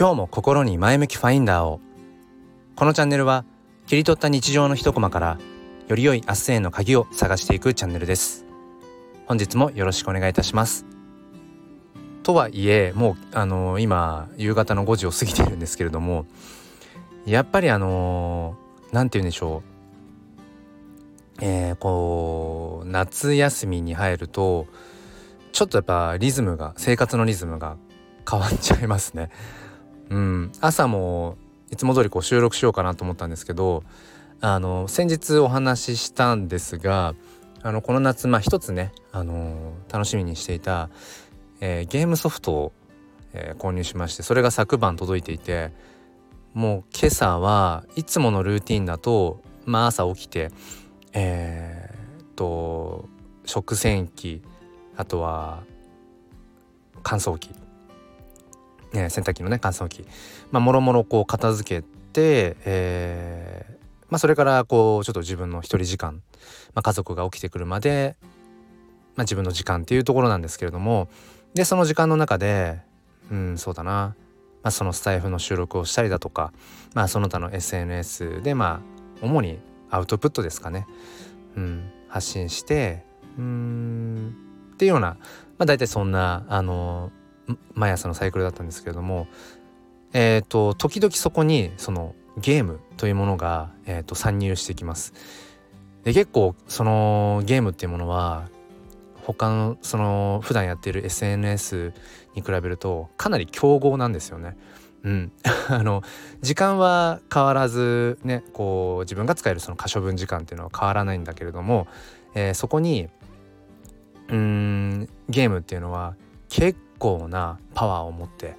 今日も心に前向きファインダーを。このチャンネルは切り取った日常の一コマからより良い明日への鍵を探していくチャンネルです。本日もよろしくお願いいたします。とはいえもうあのー、今夕方の5時を過ぎているんですけれどもやっぱりあの何、ー、て言うんでしょう。えー、こう夏休みに入るとちょっとやっぱリズムが生活のリズムが変わっちゃいますね。うん、朝もいつも通りこう収録しようかなと思ったんですけどあの先日お話ししたんですがあのこの夏まあ一つね、あの楽しみにしていた、えー、ゲームソフトを、えー、購入しましてそれが昨晩届いていてもう今朝はいつものルーティンだと、まあ、朝起きてえー、っと食洗機あとは乾燥機、ね、洗濯機のね乾燥機。まあもろもろこう片付けて、えー、まあ、それからこうちょっと自分の一人時間、まあ、家族が起きてくるまで、まあ、自分の時間っていうところなんですけれどもでその時間の中でうんそうだな、まあ、そのスタイフの収録をしたりだとか、まあ、その他の SNS でまあ主にアウトプットですかね、うん、発信してうんっていうような、まあ、大体そんなあの毎朝のサイクルだったんですけれどもえっ、ー、と時々そこにそのゲームというものが、えーと、参入してきます。で結構そのゲームっていうものは他のその普段やっている SNS に比べるとかなり競合なんですよね。うん、あの時間は変わらずねこう自分が使えるその可処分時間っていうのは変わらないんだけれども、えー、そこにうんゲームっていうのは結構なパワーを持って、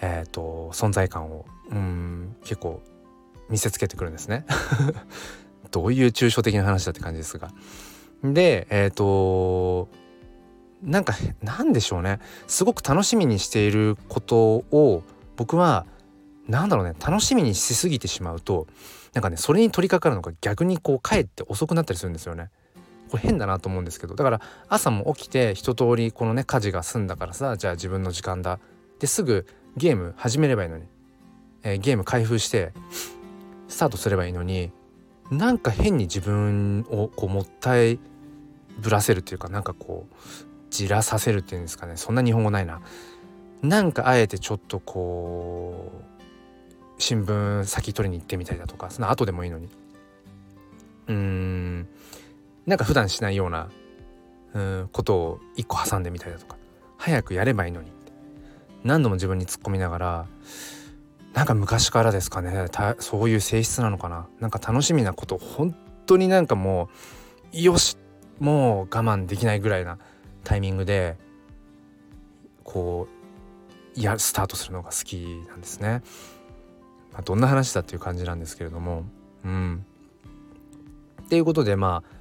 えーと存在感をうん結構見せつけてくるんですね どういう抽象的な話だって感じですが。でえっ、ー、となんかなんでしょうねすごく楽しみにしていることを僕はなんだろうね楽しみにしすぎてしまうとなんかねそれに取り掛かるのが逆にこうかえって遅くなったりするんですよね。これ変だなと思うんですけどだから朝も起きて一通りこのね家事が済んだからさじゃあ自分の時間だ。ですぐゲーム始めればいいのに、えー、ゲーム開封してスタートすればいいのになんか変に自分をこうもったいぶらせるっていうかなんかこうじらさせるっていうんですかね。そんな日本語ないな。なんかあえてちょっとこう新聞先取りに行ってみたりだとかその後でもいいのに。うーん。なんか普段しないようなうんことを一個挟んでみたりだとか早くやればいいのに何度も自分に突っ込みながらなんか昔からですかねそういう性質なのかな。なんか楽しみなこと本当になんかもうよしもう我慢できないぐらいなタイミングでこうやスタートするのが好きなんですね。まあ、どんな話だっていう感じなんですけれども。うん。っていうことでまあ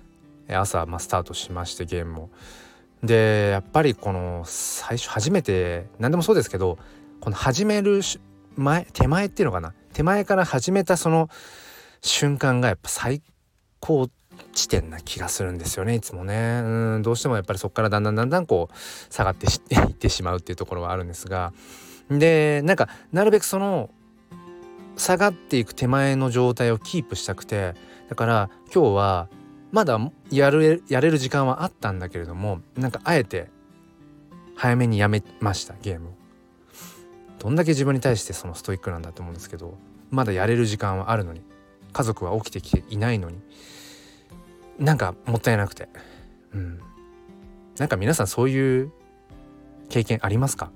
朝、まあ、スタートしましてゲームも。でやっぱりこの最初初めて何でもそうですけどこの始める前手前っていうのかな？手前から始めたその瞬間がやっぱ最高地点な気がするんですよねいつもね。うんどうしてもやっぱりそこからだんだんだんだんこう下がってい ってしまうっていうところはあるんですが。でなんかなるべくその下がっていく手前の状態をキープしたくてだから今日はまだやるやれる時間はあったんだけれどもなんかあえて早めにやめましたゲーム。どんだけ自分に対してそのストイックなんだと思うんですけどまだやれる時間はあるのに家族は起きてきていないのになんかもったいなくて。うん。なんか皆さんそういう経験ありますか？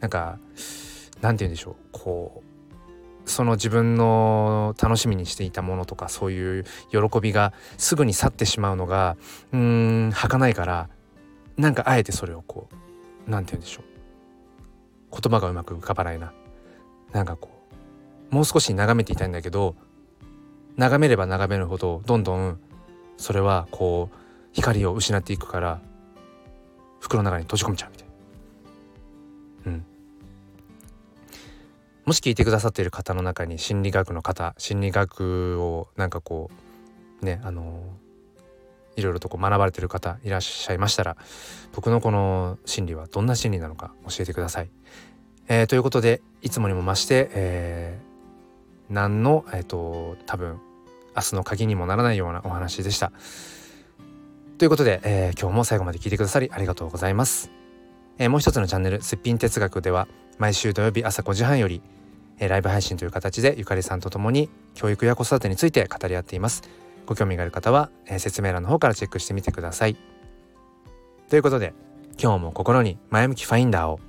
なんかなんて言うんでしょうこうその自分の楽しみにしていたものとかそういう喜びがすぐに去ってしまうのがうーん儚いからなんかあえてそれをこう何て言うんでしょう。言葉がうまく浮かばないな。なんかこうもう少し眺めていたいんだけど眺めれば眺めるほどどんどんそれはこう光を失っていくから袋の中に閉じ込めちゃうみたいうもし聞いてくださっている方の中に心理学の方心理学をなんかこうねあのいろいろとこう学ばれてる方いらっしゃいましたら僕のこの心理はどんな心理なのか教えてください。えー、ということでいつもにも増して、えー、何のえっ、ー、と多分明日の鍵にもならないようなお話でした。ということで、えー、今日も最後まで聞いてくださりありがとうございます。えー、もう一つのチャンネル「すっぴん哲学」では毎週土曜日朝5時半より、えー、ライブ配信という形でゆかりさんと共に教育や子育てについて語り合っています。ご興味がある方は、えー、説明欄の方からチェックしてみてください。ということで今日も心に前向きファインダーを